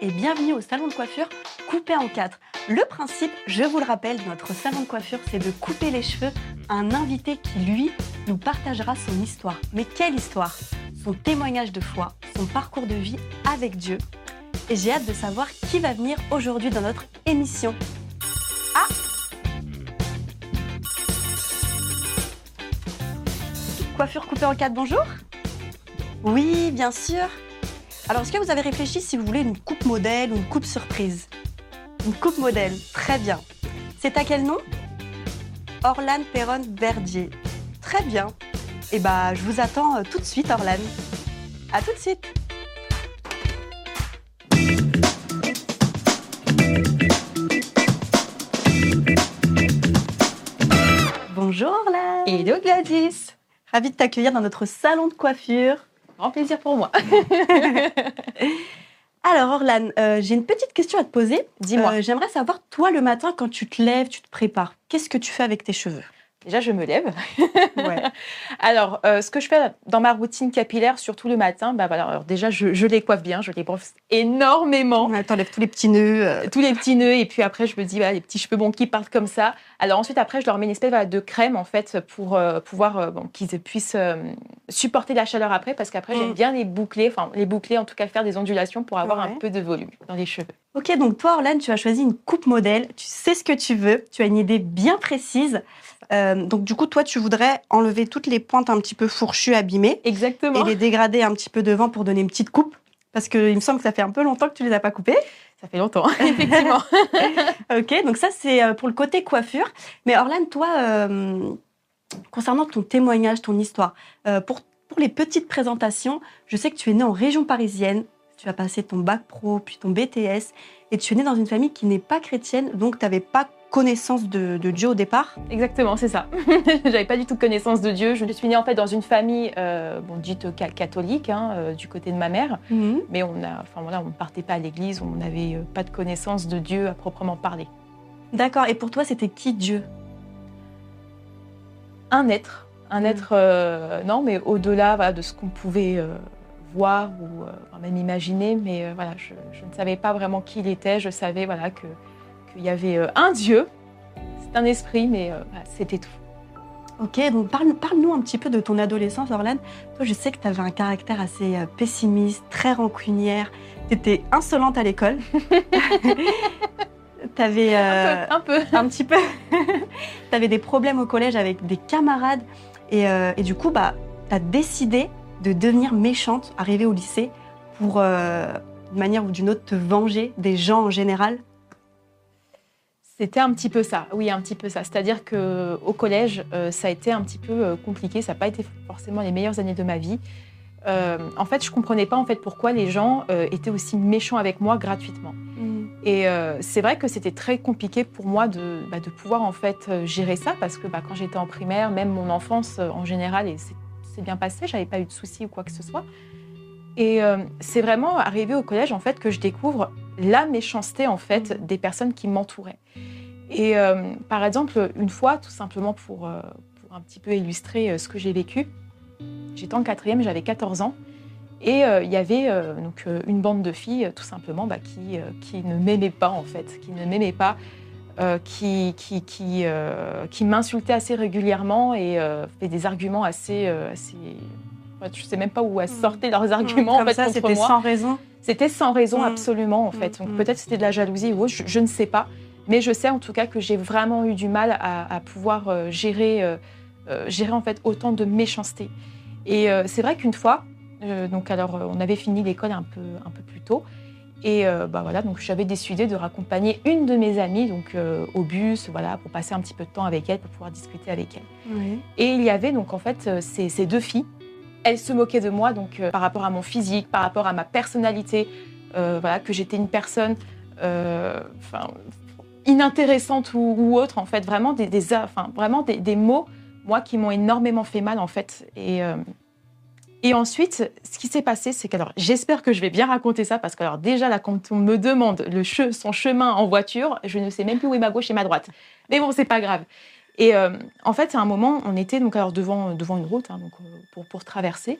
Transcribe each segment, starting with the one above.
Et bienvenue au salon de coiffure coupé en quatre. Le principe, je vous le rappelle, de notre salon de coiffure, c'est de couper les cheveux à un invité qui, lui, nous partagera son histoire. Mais quelle histoire? Son témoignage de foi, son parcours de vie avec Dieu. Et j'ai hâte de savoir qui va venir aujourd'hui dans notre émission. Ah Coiffure coupée en quatre, bonjour? Oui, bien sûr alors, est-ce que vous avez réfléchi si vous voulez une coupe modèle ou une coupe surprise Une coupe modèle, très bien. C'est à quel nom Orlane Perron Verdier. Très bien. Eh bah, je vous attends euh, tout de suite, Orlane. À tout de suite. Bonjour Orlane. Hello Gladys. Ravie de t'accueillir dans notre salon de coiffure. Grand plaisir pour moi. Alors, Orlane, euh, j'ai une petite question à te poser. Dis-moi. Euh, J'aimerais savoir, toi, le matin, quand tu te lèves, tu te prépares, qu'est-ce que tu fais avec tes cheveux? Déjà, je me lève. Ouais. Alors, euh, ce que je fais dans ma routine capillaire, surtout le matin, bah voilà, alors déjà, je, je les coiffe bien, je les brosse énormément. T'enlèves tous les petits nœuds. euh, Tous les petits nœuds, et puis après, je me dis, voilà, les petits cheveux bon, qui partent comme ça. Alors ensuite, après, je leur mets une espèce voilà, de crème, en fait, pour euh, pouvoir bon, qu'ils puissent supporter la chaleur après, parce qu'après, Mm. j'aime bien les boucler, enfin, les boucler, en tout cas, faire des ondulations pour avoir Ouais. un peu de volume dans les cheveux. Ok, donc toi, Orlane, tu as choisi une coupe modèle. Tu sais ce que tu veux. Tu as une idée bien précise. Euh, donc, du coup, toi, tu voudrais enlever toutes les pointes un petit peu fourchues, abîmées, Exactement. et les dégrader un petit peu devant pour donner une petite coupe. Parce qu'il me semble que ça fait un peu longtemps que tu les as pas coupées. Ça fait longtemps, effectivement. Ok, donc ça, c'est euh, pour le côté coiffure. Mais Orlane, toi, euh, concernant ton témoignage, ton histoire, euh, pour, pour les petites présentations, je sais que tu es né en région parisienne. Tu as passé ton bac pro, puis ton BTS, et tu es né dans une famille qui n'est pas chrétienne, donc tu n'avais pas connaissance de, de Dieu au départ. Exactement, c'est ça. J'avais pas du tout connaissance de Dieu. Je suis née en fait dans une famille euh, bon, dite ca- catholique hein, euh, du côté de ma mère, mais on a, enfin voilà, on ne partait pas à l'église, on n'avait euh, pas de connaissance de Dieu à proprement parler. D'accord, et pour toi, c'était qui Dieu? Un être, un Mm. être, euh, non, mais au-delà voilà, de ce qu'on pouvait voir ou euh, même imaginer, mais euh, voilà, je, je ne savais pas vraiment qui il était. Je savais voilà que qu'il y avait euh, un Dieu. C'est un esprit, mais voilà, c'était tout. Ok, donc parle- parle-nous un petit peu de ton adolescence, Orlane. Toi, je sais que tu avais un caractère assez pessimiste, très rancunière. Tu étais insolente à l'école. tu avais Un peu, un peu. un petit peu. tu avais des problèmes au collège avec des camarades. Et, euh, et du coup, bah, tu as décidé de devenir méchante, arrivée au lycée, pour, euh, d'une manière ou d'une autre, te venger des gens en général? C'était un petit peu ça, oui, un petit peu ça. C'est-à-dire que au collège, euh, ça a été un petit peu euh, compliqué. Ça n'a pas été forcément les meilleures années de ma vie. Euh, en fait, je comprenais pas en fait pourquoi les gens euh, étaient aussi méchants avec moi gratuitement. Et euh, c'est vrai que c'était très compliqué pour moi de, bah, de pouvoir en fait gérer ça parce que bah, quand j'étais en primaire, même mon enfance en général, et c'est bien passé, j'avais pas eu de soucis ou quoi que ce soit. Et euh, c'est vraiment arrivé au collège en fait que je découvre la méchanceté en fait des personnes qui m'entouraient. Et euh, par exemple, une fois, tout simplement pour, euh, pour un petit peu illustrer ce que j'ai vécu, j'étais en quatrième, j'avais 14 ans. Et il y avait donc une bande de filles, tout simplement, bah, qui, qui ne m'aimaient pas en fait, qui ne m'aimaient pas, euh, qui, qui, qui, euh, qui m'insultaient assez régulièrement et euh, faisaient des arguments assez, euh, assez... je sais même pas où elles Mm. sortaient leurs arguments en Comme fait, ça, contre c'était sans raison. C'était sans raison Mm. absolument en fait. Mm, Donc mm. peut-être c'était de la jalousie ou autre, je, je ne sais pas. Mais je sais en tout cas que j'ai vraiment eu du mal à, à pouvoir euh, gérer, gérer en fait autant de méchanceté. Et euh, c'est vrai qu'une fois, euh, donc alors euh, on avait fini l'école un peu, un peu plus tôt. Et euh, bah voilà, donc j'avais décidé de raccompagner une de mes amies donc euh, au bus, voilà, pour passer un petit peu de temps avec elle, pour pouvoir discuter avec elle. Oui. Et il y avait donc en fait euh, ces, ces deux filles. Elles se moquaient de moi donc euh, par rapport à mon physique, par rapport à ma personnalité, voilà que j'étais une personne, enfin inintéressante ou, ou autre en fait, vraiment des, des enfin vraiment des, des mots moi qui m'ont énormément fait mal en fait. Et et ensuite, ce qui s'est passé, c'est que alors j'espère que je vais bien raconter ça parce que alors déjà là quand on me demande son chemin en voiture, je ne sais même plus où est ma gauche et ma droite. Mais bon, c'est pas grave. Et euh, en fait, à un moment, on était donc alors devant, devant une route hein, donc, euh, pour, pour traverser.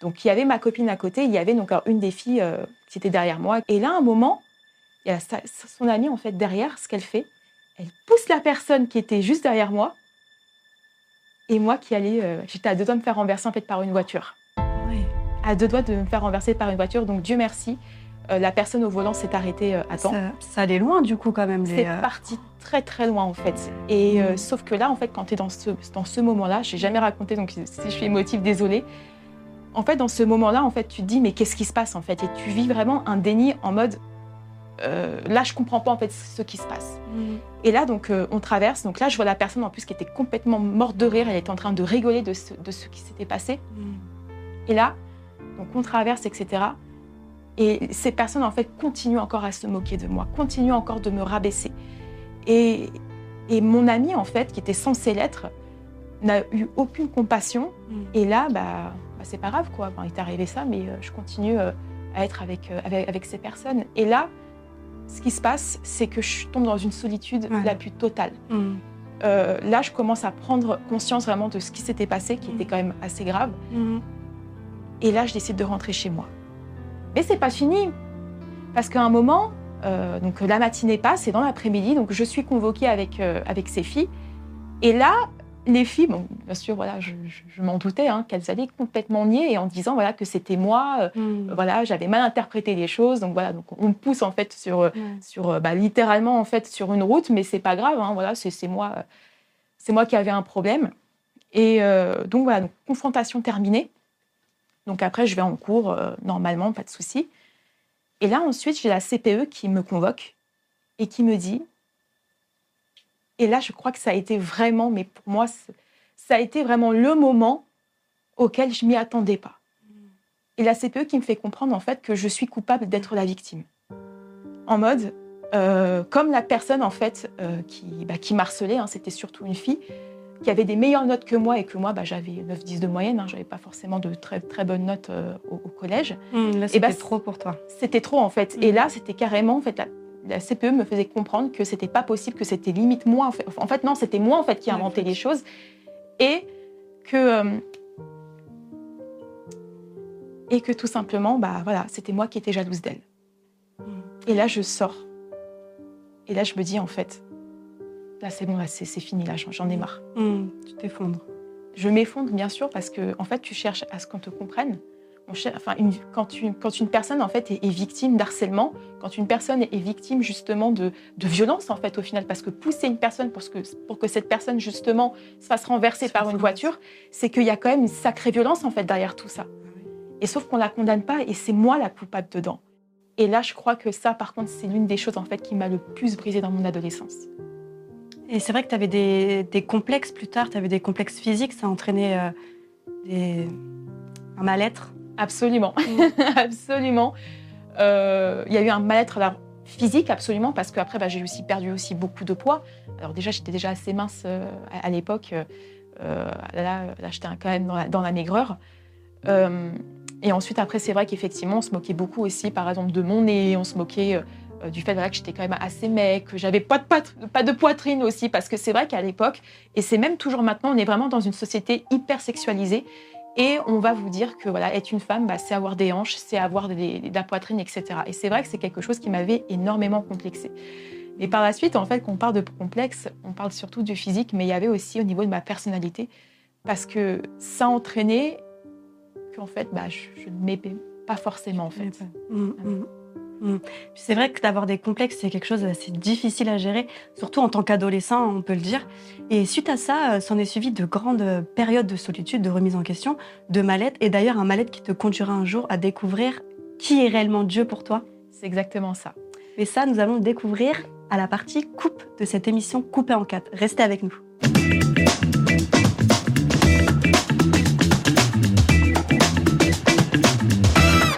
Donc il y avait ma copine à côté, il y avait donc une des filles euh, qui était derrière moi. Et là, à un moment, il y a son amie en fait derrière. Ce qu'elle fait, elle pousse la personne qui était juste derrière moi. Et moi qui allais, j'étais à deux doigts de me faire renverser en fait par une voiture. À deux doigts de me faire renverser par une voiture. Donc Dieu merci, euh, la personne au volant s'est arrêtée à temps. Ça, allait loin du coup quand même. C'est parti très très loin en fait. Et mm. sauf que là en fait quand tu es dans ce, dans ce moment-là, j'ai jamais raconté donc si je suis émotive désolée en fait, dans ce moment-là, en fait, tu te dis mais qu'est-ce qui se passe en fait? Et tu vis vraiment un déni en mode euh, là, je comprends pas en fait ce qui se passe. Mm. Et là, donc, euh, on traverse. Donc là, je vois la personne en plus qui était complètement morte de rire. Elle était en train de rigoler de ce, qui s'était passé. Mm. Et là, donc on traverse, etc. Et ces personnes en fait continuent encore à se moquer de moi, continuent encore de me rabaisser. Et, et mon ami en fait, qui était censé l'être, n'a eu aucune compassion. Mm. Et là, bah, c'est pas grave, quoi. il t'est arrivé ça, mais euh, je continue euh, à être euh, avec, avec, ces personnes. Et là, ce qui se passe, c'est que je tombe dans une solitude la plus totale. Mm. là, je commence à prendre conscience vraiment de ce qui s'était passé, qui était mm. quand même assez grave. Et là, je décide de rentrer chez moi. Mais c'est pas fini, parce qu'à un moment, donc la matinée passe et dans l'après-midi, donc je suis convoquée avec avec ces filles. Et là, les filles, bon, bien sûr, voilà, je, m'en doutais, hein, qu'elles allaient complètement nier et en disant voilà que c'était moi, euh, hmm. voilà, j'avais mal interprété les choses, donc voilà, donc on me pousse en fait sur, euh, sur euh, bah, littéralement en fait sur une route, mais c'est pas grave, hein, voilà, c'est moi, c'est moi qui avais un problème. Et donc voilà, donc, confrontation terminée. Donc après, je vais en cours normalement, pas de souci. Et là ensuite, j'ai la CPE qui me convoque et qui me dit et là, je crois que ça a été vraiment, mais pour moi, ça a été vraiment le moment auquel je m'y attendais pas. Et la CPE qui me fait comprendre en fait que je suis coupable d'être la victime. En mode, euh, comme la personne en fait euh, qui, bah, qui m'harcelait, hein, c'était surtout une fille qui avait des meilleures notes que moi et que moi bah, j'avais 9-10 de moyenne, hein, j'avais pas forcément de très, très bonnes notes euh, au, collège. Mmh, là, c'était bah, trop pour toi. C'était trop en fait. Et mmh. là, c'était carrément en fait la CPE me faisait comprendre que c'était pas possible, que c'était limite moi. En fait, non, c'était moi en fait qui inventais les choses et que euh, et que tout simplement, bah voilà, c'était moi qui étais jalouse d'elle. Mm. Et là, je sors. Et là, je me dis en fait, là c'est bon, là c'est fini, là j'en ai marre. Mm. Tu t'effondres. Je m'effondre bien sûr parce que en fait, tu cherches à ce qu'on te comprenne enfin, quand, une, quand, une, personne en fait est, victime d'harcèlement, quand une personne est victime justement de, de, violence en fait au final, parce que pousser une personne pour que, pour que cette personne justement se fasse renverser par une voiture, c'est qu'il y a quand même une sacrée violence en fait derrière tout ça. Et sauf qu'on la condamne pas et c'est moi la coupable dedans. Et là, je crois que ça, par contre, c'est l'une des choses en fait qui m'a le plus brisé dans mon adolescence. Et c'est vrai que tu avais des, des, complexes plus tard, tu avais des complexes physiques, ça a entraîné euh, des... un mal-être Absolument, mm. absolument. Euh, il y a eu un mal-être physique, absolument, parce qu'après, bah, j'ai aussi perdu aussi beaucoup de poids. Alors déjà, j'étais déjà assez mince euh, à, l'époque. Euh, là, là j'étais quand même dans la, maigreur. et ensuite, après, c'est vrai qu'effectivement, on se moquait beaucoup aussi, par exemple, de mon nez. On se moquait du fait que j'étais quand même assez mec, que j'avais pas de, pas de poitrine aussi, parce que c'est vrai qu'à l'époque, et c'est même toujours maintenant, on est vraiment dans une société hyper sexualisée. Et on va vous dire que voilà, être une femme, bah, c'est avoir des hanches, c'est avoir de la poitrine, etc. Et c'est vrai que c'est quelque chose qui m'avait énormément complexé. Mais par la suite, en fait, quand on parle de complexe, on parle surtout du physique, mais il y avait aussi au niveau de ma personnalité, parce que ça entraînait qu'en fait, bah, je, ne m'aimais pas forcément, en fait. Mm. C'est vrai que d'avoir des complexes, c'est quelque chose d'assez difficile à gérer, surtout en tant qu'adolescent, on peut le dire. Et suite à ça, euh, s'en est suivi de grandes périodes de solitude, de remise en question, de mal-être, et d'ailleurs un mal-être qui te conduira un jour à découvrir qui est réellement Dieu pour toi. C'est exactement ça. Et ça, nous allons le découvrir à la partie coupe de cette émission coupée en quatre. Restez avec nous.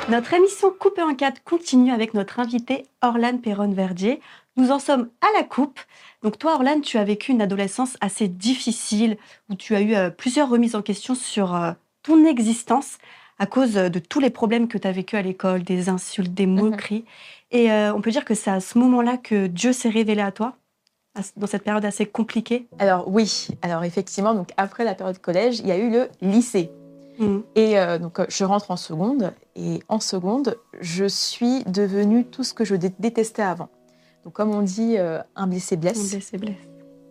Notre émission Coupée en 4 continue avec notre invité Orlane Perron-Verdier. Nous en sommes à la coupe. Donc toi, Orlane, tu as vécu une adolescence assez difficile où tu as eu euh, plusieurs remises en question sur euh, ton existence à cause de tous les problèmes que tu as vécu à l'école, des insultes, des mhm. moqueries. Et euh, on peut dire que c'est à ce moment-là que Dieu s'est révélé à toi dans cette période assez compliquée? Alors oui, alors effectivement, donc après la période collège, il y a eu le lycée. Mm. Et euh, donc, je rentre en seconde. Et en seconde, je suis devenue tout ce que je détestais avant. Donc, comme on dit, un blessé blesse. Un blessé blesse.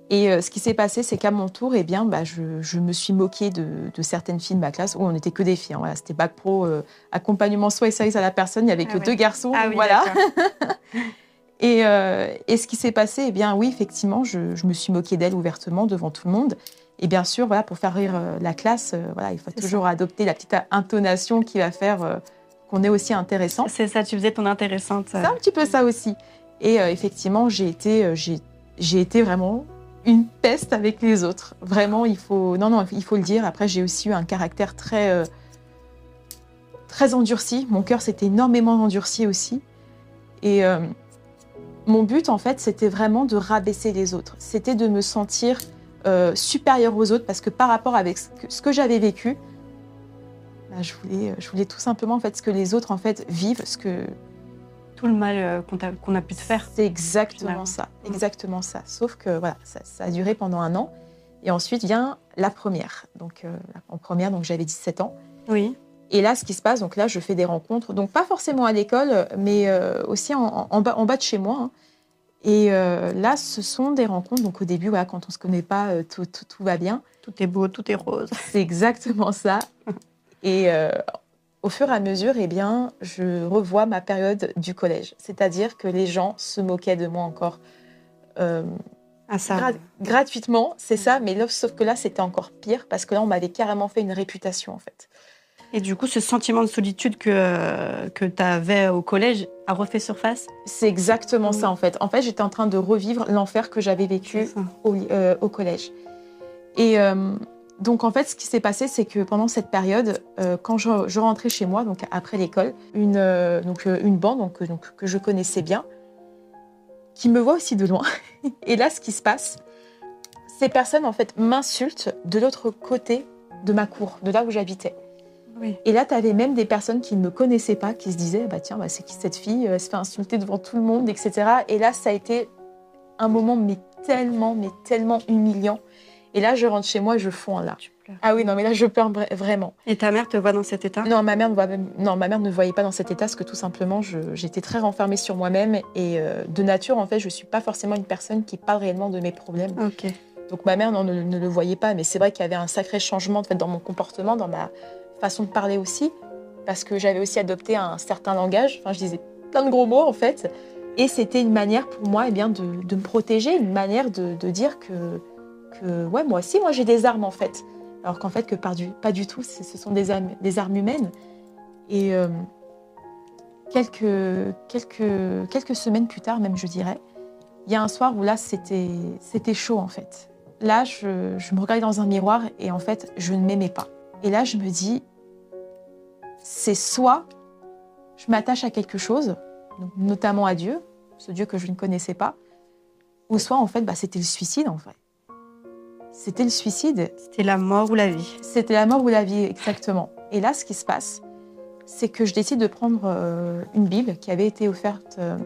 Et ce qui s'est passé, c'est qu'à mon tour, eh bien, bah, je, me suis moquée de, certaines filles de ma classe où on n'était que des filles. Hein. Voilà, c'était bac pro, accompagnement soit et service à la personne. Il n'y avait que ah deux garçons. Ah, oui, voilà. Euh, et, ce qui s'est passé, eh bien oui, effectivement, je, me suis moquée d'elle ouvertement devant tout le monde. Et bien sûr, voilà, pour faire rire euh, la classe, euh, voilà, il faut toujours adopter la petite intonation qui va faire qu'on est aussi intéressant. C'est ça, tu faisais ton intéressante. C'est un petit peu ça aussi. Et effectivement, j'ai été, j'ai été vraiment une peste avec les autres. Vraiment, il faut, non, non, il faut le dire. Après, j'ai aussi eu un caractère très, très endurci. Mon cœur s'était énormément endurci aussi. Et mon but, en fait, c'était vraiment de rabaisser les autres. C'était de me sentir euh, supérieure aux autres parce que par rapport avec ce que, j'avais vécu, bah, je, voulais, je voulais tout simplement en fait, ce que les autres en fait, vivent, ce que... Tout le mal euh, qu'on a, pu te faire. C'est exactement ça, mm. exactement ça. Sauf que voilà, ça, a duré pendant un an. Et ensuite vient la première. Donc, euh, en première, donc j'avais 17 ans. Oui. Et là, ce qui se passe, donc là, je fais des rencontres, donc pas forcément à l'école, mais euh, aussi en, bas, de chez moi. Hein. Et euh, là, ce sont des rencontres. Donc au début, quand on se connaît pas, euh, tout, va bien. Tout est beau, tout est rose. C'est exactement ça. Et au fur et à mesure, eh bien, je revois ma période du collège. C'est-à-dire que les gens se moquaient de moi encore. Ah, ça. gratuitement, c'est ça. Mais sauf que là, c'était encore pire parce que là, on m'avait carrément fait une réputation, en fait. Et du coup, ce sentiment de solitude que, que tu avais au collège a refait surface? C'est exactement ça, en fait. En fait, j'étais en train de revivre l'enfer que j'avais vécu au, euh, au, collège. Et euh, donc, en fait, ce qui s'est passé, c'est que pendant cette période, euh, quand je, rentrais chez moi, donc après l'école, une, donc, une bande donc, donc, que je connaissais bien, qui me voit aussi de loin. Et là, ce qui se passe, ces personnes, en fait, m'insultent de l'autre côté de ma cour, de là où j'habitais. Et là, tu avais même des personnes qui ne me connaissaient pas, qui se disaient, bah tiens, bah, c'est qui cette fille Elle se fait insulter devant tout le monde, etc. Et là, ça a été un moment, mais tellement, mais tellement humiliant. Et là, je rentre chez moi et je fonds là. Ah oui, non, mais là, je pleure vraiment. Et ta mère te voit dans cet état? Non, ma mère ne voit non, ma mère ne voyait pas dans cet état, parce que tout simplement, j'étais très renfermée sur moi-même. Et euh, de nature, en fait, je ne suis pas forcément une personne qui parle réellement de mes problèmes. Ok. Donc ma mère non, ne, ne, le voyait pas, mais c'est vrai qu'il y avait un sacré changement en fait, dans mon comportement, dans ma façon de parler aussi, parce que j'avais aussi adopté un certain langage. Enfin, je disais plein de gros mots en fait. Et c'était une manière pour moi eh de, me protéger, une manière de, dire que, que, moi aussi, moi j'ai des armes en fait. Alors qu'en fait, que pas du, tout, ce sont des armes, des armes humaines. Et euh, quelques, quelques, quelques semaines plus tard, même je dirais, il y a un soir où là, c'était chaud en fait. Là, je, je me regardais dans un miroir et en fait, je ne m'aimais pas. Et là, je me dis, c'est soit je m'attache à quelque chose, notamment à Dieu, ce Dieu que je ne connaissais pas, ou soit en fait, bah, c'était le suicide en fait. C'était le suicide. C'était la mort ou la vie. C'était la mort ou la vie, exactement. Et là, ce qui se passe, c'est que je décide de prendre euh, une Bible qui avait été offerte euh,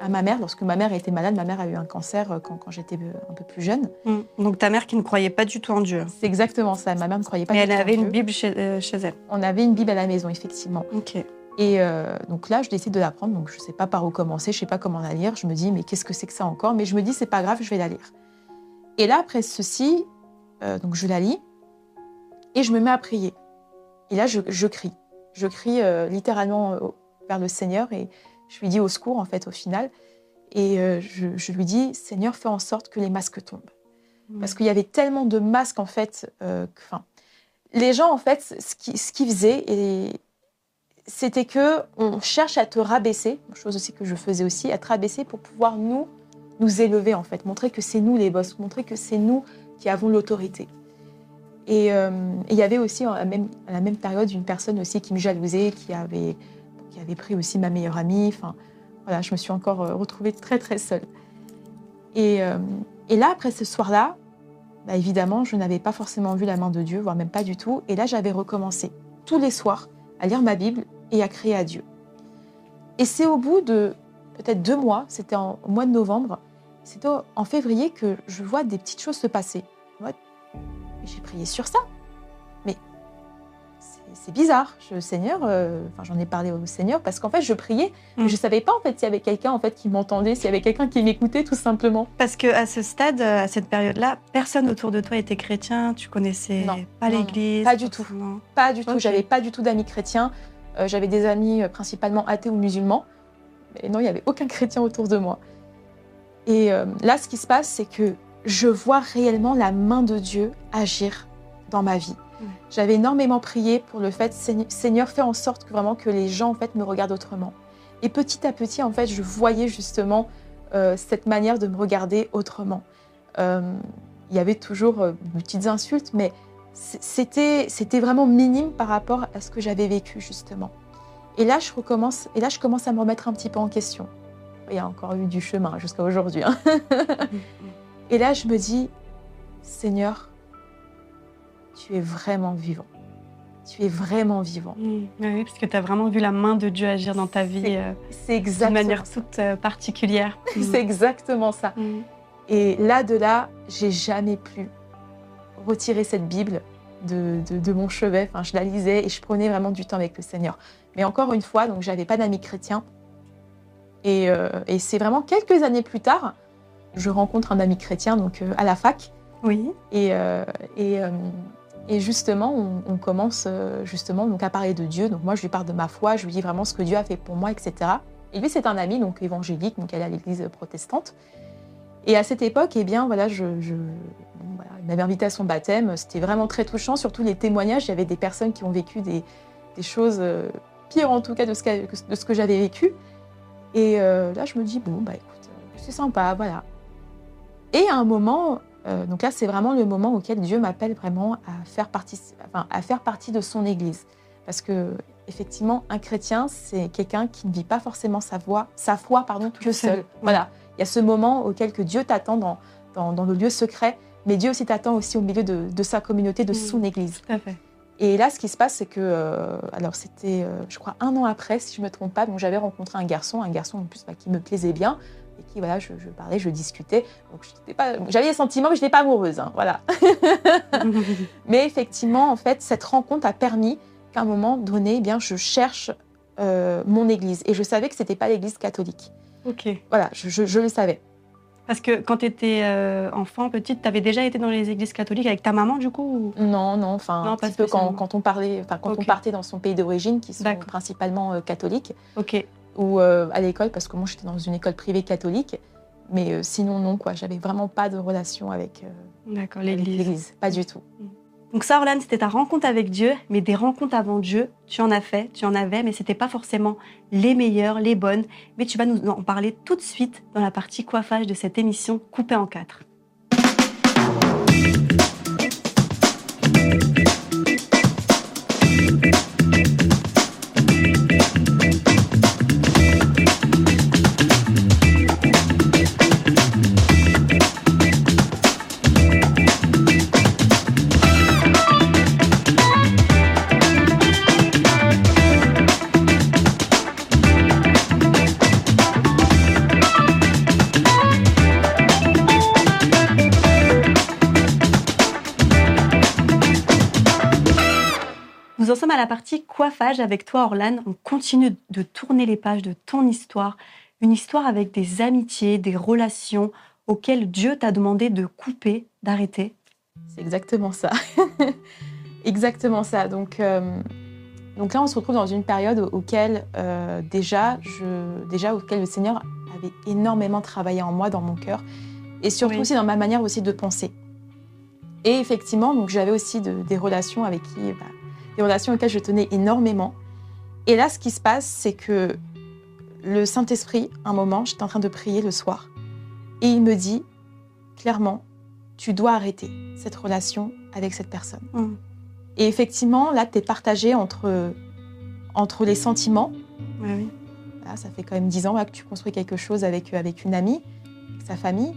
à ma mère, lorsque ma mère était malade, ma mère a eu un cancer euh, quand, j'étais euh, un peu plus jeune. Mm. Donc ta mère qui ne croyait pas du tout en Dieu. C'est exactement ça. Ma mère ne croyait pas. Mais du elle avait une Bible euh, chez, elle. On avait une Bible à la maison, effectivement. Ok. Et donc là, je décide de la prendre. Donc je ne sais pas par où commencer, je ne sais pas comment la lire. Je me dis, mais qu'est-ce que c'est que ça encore? Mais je me dis, c'est pas grave, je vais la lire. Et là, après ceci, donc je la lis et je me mets à prier. Et là, je, je crie. Je crie littéralement vers le Seigneur et je lui dis au secours, en fait, au final. Et euh, je, lui dis, Seigneur, fais en sorte que les masques tombent. Parce qu'il y avait tellement de masques, en fait. Euh, les gens, en fait, ce qu'ils faisaient, c'était que on cherche à te rabaisser, chose aussi que je faisais aussi, à te rabaisser pour pouvoir nous, nous élever, en fait. Montrer que c'est nous les boss, montrer que c'est nous qui avons l'autorité. Et euh, il y avait aussi, à la, même, à la même période, une personne aussi qui me jalousait, qui avait, qui avait pris aussi ma meilleure amie. Enfin, voilà, je me suis encore euh, retrouvée très très seule. Euh, et, là, après ce soir-là, bah, évidemment, je n'avais pas forcément vu la main de Dieu, voire même pas du tout. Et là, j'avais recommencé tous les soirs à lire ma Bible et à crier à Dieu. Et c'est au bout de peut-être deux mois, c'était au mois de novembre, c'était en février que je vois des petites choses se passer. J'ai prié sur ça. C'est bizarre. Je, Seigneur, euh, enfin, j'en ai parlé au Seigneur parce qu'en fait, je priais, mais Mm. je savais pas en fait s'il y avait quelqu'un en fait qui m'entendait, s'il y avait quelqu'un qui m'écoutait, tout simplement. Parce que à ce stade, euh, à cette période-là, personne autour de toi était chrétien. Tu connaissais Non, pas l'Église. pas du tout. Pas du tout. J'avais pas du tout d'amis chrétiens. Euh, J'avais des amis euh, principalement athées ou musulmans. Mais non, il y avait aucun chrétien autour de moi. Et là, ce qui se passe, c'est que je vois réellement la main de Dieu agir dans ma vie. J'avais énormément prié pour le fait, Seigneur, fais en sorte que vraiment que les gens en fait me regardent autrement. Et petit à petit, en fait, je voyais justement euh, cette manière de me regarder autrement. Euh, il y avait toujours euh, de petites insultes, mais c'était c'était vraiment minime par rapport à ce que j'avais vécu justement. Et là, je recommence, et là, je commence à me remettre un petit peu en question. Il y a encore eu du chemin jusqu'à aujourd'hui. hein. Et là, je me dis, Seigneur, tu es vraiment vivant. Tu es vraiment vivant. Mm. Oui, parce que tu as vraiment vu la main de Dieu agir dans ta vie C'est euh, d'une manière toute euh, particulière. Mm. c'est exactement ça. Mm. Et là, de là, j'ai jamais pu retirer cette Bible de, de- de mon chevet. Enfin, je la lisais et je prenais vraiment du temps avec le Seigneur. Mais encore une fois, donc j'avais pas d'amis chrétiens. Et, euh, et c'est vraiment quelques années plus tard, je rencontre un ami chrétien donc euh, à la fac. Oui. Et, euh, et, et justement, on, commence euh, justement donc à parler de Dieu. Donc moi, je lui parle de ma foi, je lui dis vraiment ce que Dieu a fait pour moi, etc. Et lui, c'est un ami donc évangélique, donc elle est à l'église protestante. Et à cette époque, eh bien, voilà, je, je- il m'avait invité à son baptême. C'était vraiment très touchant, surtout les témoignages. Il y avait des personnes qui ont vécu des, choses euh, pires, en tout cas, de ce que, que j'avais vécu. Et euh, là, je me dis, bon, bah écoute, c'est sympa, voilà. Et à un moment, euh, donc là, c'est vraiment le moment auquel Dieu m'appelle vraiment à faire, partie, enfin, à faire partie de son Église. Parce que, effectivement, un chrétien, c'est quelqu'un qui ne vit pas forcément sa, voix, sa foi pardon, tout seul. Voilà. Il y a ce moment auquel que Dieu t'attend dans, dans, dans le lieu secret, mais Dieu aussi t'attend aussi au milieu de, de sa communauté, de Mm. son Église. Tout à fait. Et là, ce qui se passe, c'est que, euh, alors c'était, euh, je crois, un an après, si je me trompe pas, donc j'avais rencontré un garçon, un garçon en plus bah, qui me plaisait bien, et qui, voilà, je, je parlais, je discutais. Donc j'avais des sentiments, mais je n'étais pas amoureuse, hein, voilà. Mais effectivement, en fait, cette rencontre a permis qu'à un moment donné, eh bien, je cherche euh, mon église, et je savais que c'était pas l'église catholique. ok. Voilà, je, je- je le savais. Parce que quand tu étais enfant, petite, tu avais déjà été dans les églises catholiques avec ta maman, du coup ou- Non, non, enfin, un peu quand, on parlait, quand on partait dans son pays d'origine, qui sont principalement euh, catholiques. Ok. Ou euh, à l'école parce que moi j'étais dans une école privée catholique. Mais euh, sinon non quoi, j'avais vraiment pas de relation avec, euh, D'accord, l'église. l'église, pas du tout. Donc ça, Orlane, c'était ta rencontre avec Dieu, mais des rencontres avant Dieu, tu en as fait, tu en avais, mais c'était pas forcément les meilleures, les bonnes. Mais tu vas nous en parler tout de suite dans la partie coiffage de cette émission coupée en quatre. Coiffage avec toi, Orlane. On continue de tourner les pages de ton histoire. Une histoire avec des amitiés, des relations auxquelles Dieu t'a demandé de couper, d'arrêter. C'est exactement ça. exactement ça. Donc, euh, donc là, on se retrouve dans une période auquel euh, déjà, je, déjà auquel le Seigneur avait énormément travaillé en moi, dans mon cœur, et surtout Oui. aussi dans ma manière aussi de penser. Et effectivement, donc j'avais aussi de- des relations avec qui, bah, des relations auxquelles je tenais énormément. Et là, ce qui se passe, c'est que le Saint-Esprit, un moment, j'étais en train de prier le soir, et il me dit clairement, tu dois arrêter cette relation avec cette personne. Mm. Et effectivement, là, tu es partagé entre, entre les sentiments. Ouais, oui. Là, ça fait quand même dix ans là, que tu construis quelque chose avec, avec une amie, avec sa famille.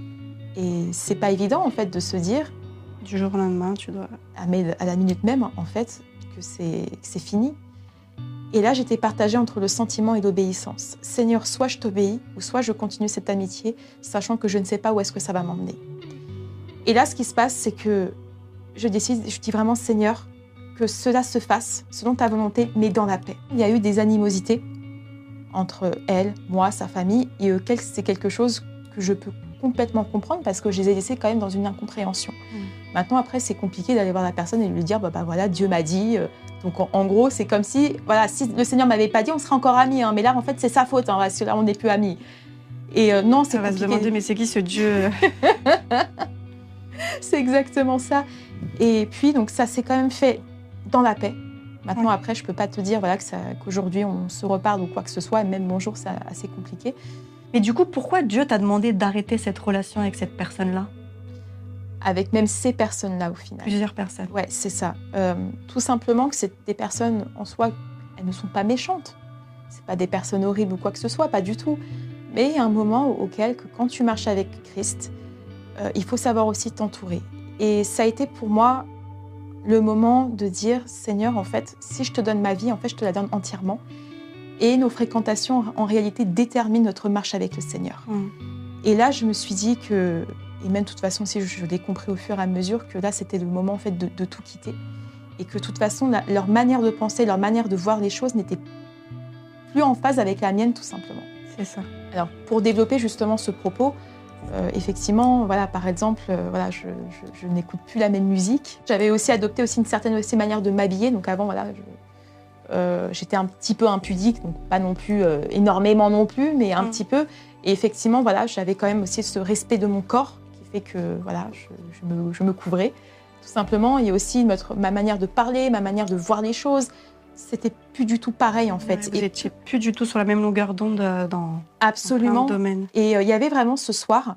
Et c'est pas évident, en fait, de se dire, Du jour au lendemain, tu dois. à, mais- à la minute même, en fait, c'est fini. Et là, j'étais partagée entre le sentiment et l'obéissance. Seigneur, soit je t'obéis, ou soit je continue cette amitié, sachant que je ne sais pas où est-ce que ça va m'emmener. Et là, ce qui se passe, c'est que je décide, je dis vraiment, Seigneur, que cela se fasse selon ta volonté, mais dans la paix. Il y a eu des animosités entre elle, moi, sa famille, et c'est quelque chose que je peux complètement comprendre parce que je les ai laissés quand même dans une incompréhension. Mm. Maintenant, après, c'est compliqué d'aller voir la personne et lui dire, bah, bah voilà, Dieu m'a dit. Euh. Donc, en, gros, c'est comme si, voilà, si le Seigneur m'avait pas dit, on serait encore amis. Hein. mais là, en fait, c'est sa faute, hein, parce que là, on n'est plus amis. Et euh, non, c'est compliqué. va se demander, mais c'est qui ce Dieu C'est exactement ça. Et puis, donc, ça s'est quand même fait dans la paix. Maintenant, après, je peux pas te dire voilà, qu'aujourd'hui, on se reparle ou quoi que ce soit. Même bonjour, c'est assez compliqué. Mais du coup, pourquoi Dieu t'a demandé d'arrêter cette relation avec cette personne-là? Avec même ces personnes-là, au final. Plusieurs personnes. Ouais, c'est ça. Euh, tout simplement que c'est des personnes en soi, elles ne sont pas méchantes. C'est pas des personnes horribles ou quoi que ce soit, pas du tout. Mais il y a un moment auquel, que quand tu marches avec Christ, euh, il faut savoir aussi t'entourer. Et ça a été pour moi le moment de dire Seigneur, en fait, si je te donne ma vie, en fait, je te la donne entièrement. Et nos fréquentations, en réalité, déterminent notre marche avec le Seigneur. Mm. Et là, je me suis dit que, et même de toute façon, si je, l'ai compris au fur et à mesure, que là, c'était le moment en fait de, tout quitter. Et que de toute façon, leur manière de penser, leur manière de voir les choses n'était plus en phase avec la mienne, tout simplement. C'est ça. Alors, pour développer justement ce propos, euh, effectivement, voilà, par exemple, euh, voilà, je, n'écoute plus la même musique. J'avais aussi adopté aussi une certaine aussi manière de m'habiller. Donc avant, voilà, euh, j'étais un petit peu impudique, donc pas non plus énormément non plus, mais un mm. petit peu. Et effectivement, voilà, j'avais quand même aussi ce respect de mon corps fait que voilà, je, me, couvrais tout simplement. Il y a aussi ma manière de parler, ma manière de voir les choses c'était plus du tout pareil en fait. vous n'étiez plus du tout sur la même longueur d'onde euh, dans, Absolument. le domaine. Et euh, il y avait vraiment ce soir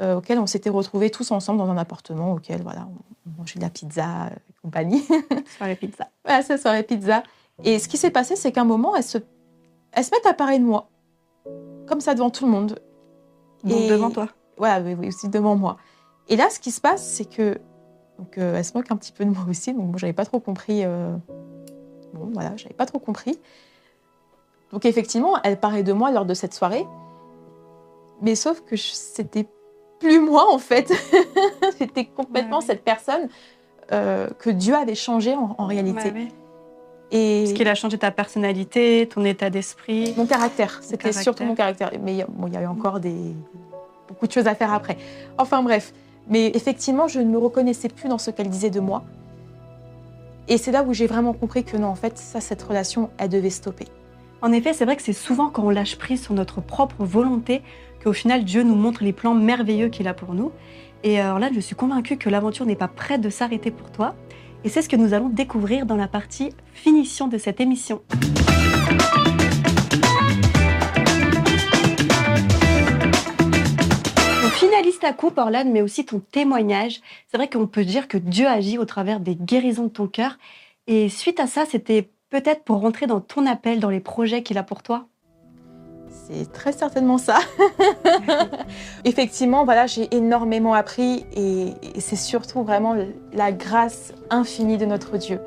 euh, auquel on s'était retrouvés tous ensemble dans un appartement auquel voilà, on mangeait de la pizza et compagnie. soirée pizza. Ouais, c'est soirée pizza. Et ce qui s'est passé, c'est qu'à un moment, elle se, elle se met à parler de moi, comme ça devant tout le monde. Donc devant toi. Voilà, oui, oui, aussi devant moi. Et là, ce qui se passe, c'est que donc, elle se moque un petit peu de moi aussi. Donc, moi, j'avais pas trop compris Bon, voilà, j'avais pas trop compris. Donc effectivement, elle parlait de moi lors de cette soirée, mais sauf que c'était plus moi en fait. c'était complètement cette personne euh, que Dieu avait changé en, réalité. Et Parce qu'il a changé ta personnalité, ton état d'esprit. Mon caractère, c'était surtout mon caractère. Mais il y a eu encore des, beaucoup de choses à faire après. Enfin bref, mais effectivement, je ne me reconnaissais plus dans ce qu'elle disait de moi. Et c'est là où j'ai vraiment compris que non, en fait, ça, cette relation, elle devait stopper. En effet, c'est vrai que c'est souvent quand on lâche prise sur notre propre volonté qu'au final, Dieu nous montre les plans merveilleux qu'il a pour nous. Et alors là, je suis convaincue que l'aventure n'est pas prête de s'arrêter pour toi. Et c'est ce que nous allons découvrir dans la partie finition de cette émission. Finaliste à coupe, Orlane, mais aussi ton témoignage. C'est vrai qu'on peut dire que Dieu agit au travers des guérisons de ton cœur. Et suite à ça, c'était peut-être pour rentrer dans ton appel, dans les projets qu'il a pour toi c'est très certainement ça. Effectivement, voilà, j'ai énormément appris et, c'est surtout vraiment la grâce infinie de notre Dieu.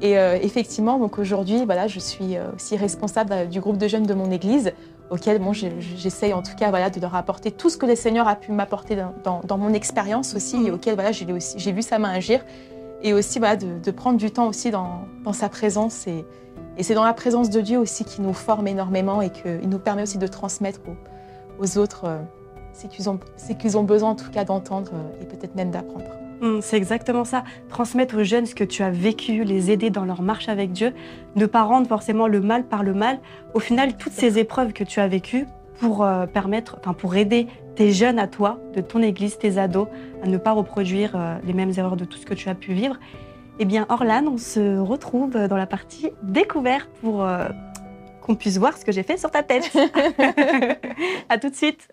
Et euh, effectivement, donc aujourd'hui, voilà, je suis euh, aussi responsable euh, du groupe de jeunes de mon église auquel bon, j'essaye en tout cas de leur apporter tout ce que le Seigneur a pu m'apporter dans, mon expérience aussi et auquel voilà, j'ai vu sa main agir et aussi voilà, de, prendre du temps aussi dans, sa présence et, c'est dans la présence de Dieu aussi qui nous forme énormément et qu'il nous permet aussi de transmettre aux, autres euh, ce qu'ils ont, qu'ils ont besoin en tout cas d'entendre euh, et peut-être même d'apprendre. Hum, c'est exactement ça. Transmettre aux jeunes ce que tu as vécu, les aider dans leur marche avec Dieu, ne pas rendre forcément le mal par le mal. Au final, toutes ces épreuves que tu as vécues pour euh, permettre, enfin pour aider tes jeunes à toi, de ton église, tes ados, à ne pas reproduire euh, les mêmes erreurs de tout ce que tu as pu vivre. Eh bien, Orlan, on se retrouve dans la partie découverte pour euh, qu'on puisse voir ce que j'ai fait sur ta tête. à tout de suite.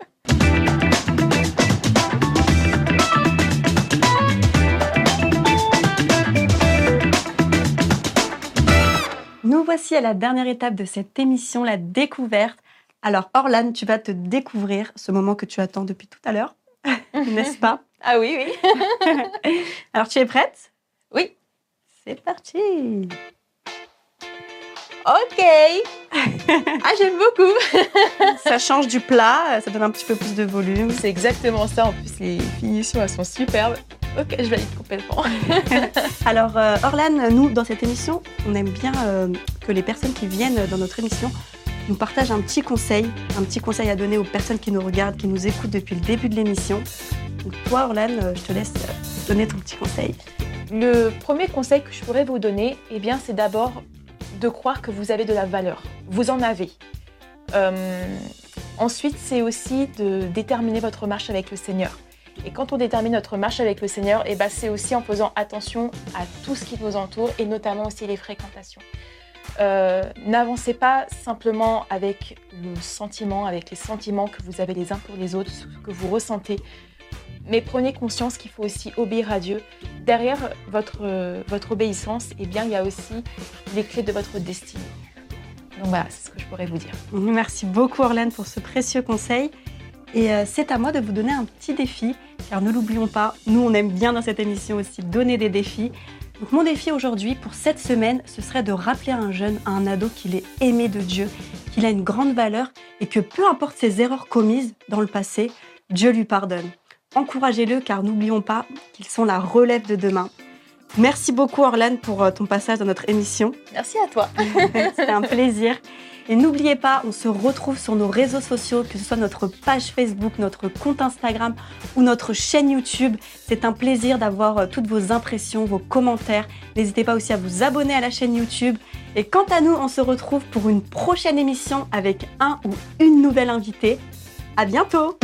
À la dernière étape de cette émission, la découverte. Alors, Orlan, tu vas te découvrir ce moment que tu attends depuis tout à l'heure, n'est-ce pas? Ah oui, oui. Alors, tu es prête? Oui. C'est parti. Ok. ah, j'aime beaucoup. ça change du plat, ça donne un petit peu plus de volume. C'est exactement ça. En plus, les finitions, elles sont superbes. Ok, je valide complètement. Alors, euh, Orlan, nous, dans cette émission, on aime bien euh, que les personnes qui viennent dans notre émission nous partagent un petit conseil, un petit conseil à donner aux personnes qui nous regardent, qui nous écoutent depuis le début de l'émission. Donc, toi, Orlan, euh, je te laisse euh, donner ton petit conseil. Le premier conseil que je pourrais vous donner, eh bien, c'est d'abord de croire que vous avez de la valeur. Vous en avez. Euh, ensuite, c'est aussi de déterminer votre marche avec le Seigneur. Et quand on détermine notre marche avec le Seigneur, eh ben, c'est aussi en faisant attention à tout ce qui nous entoure et notamment aussi les fréquentations. Euh, N'avancez pas simplement avec le sentiment, avec les sentiments que vous avez les uns pour les autres, ce que vous ressentez, mais prenez conscience qu'il faut aussi obéir à Dieu. Derrière votre, votre obéissance, eh bien, il y a aussi les clés de votre destinée. Donc voilà, c'est ce que je pourrais vous dire. Merci beaucoup, Orlan, pour ce précieux conseil. Et euh, c'est à moi de vous donner un petit défi, car ne l'oublions pas, nous, on aime bien dans cette émission aussi donner des défis. Donc mon défi aujourd'hui, pour cette semaine, ce serait de rappeler à un jeune, à un ado qu'il est aimé de Dieu, qu'il a une grande valeur et que peu importe ses erreurs commises dans le passé, Dieu lui pardonne. Encouragez-le car n'oublions pas qu'ils sont la relève de demain. Merci beaucoup Orlan pour euh, ton passage dans notre émission. Merci à toi. C'était un plaisir. Et n'oubliez pas, on se retrouve sur nos réseaux sociaux, que ce soit notre page Facebook, notre compte Instagram ou notre chaîne YouTube. C'est un plaisir d'avoir euh, toutes vos impressions, vos commentaires. N'hésitez pas aussi à vous abonner à la chaîne YouTube. Et quant à nous, on se retrouve pour une prochaine émission avec un ou une nouvelle invitée. À bientôt!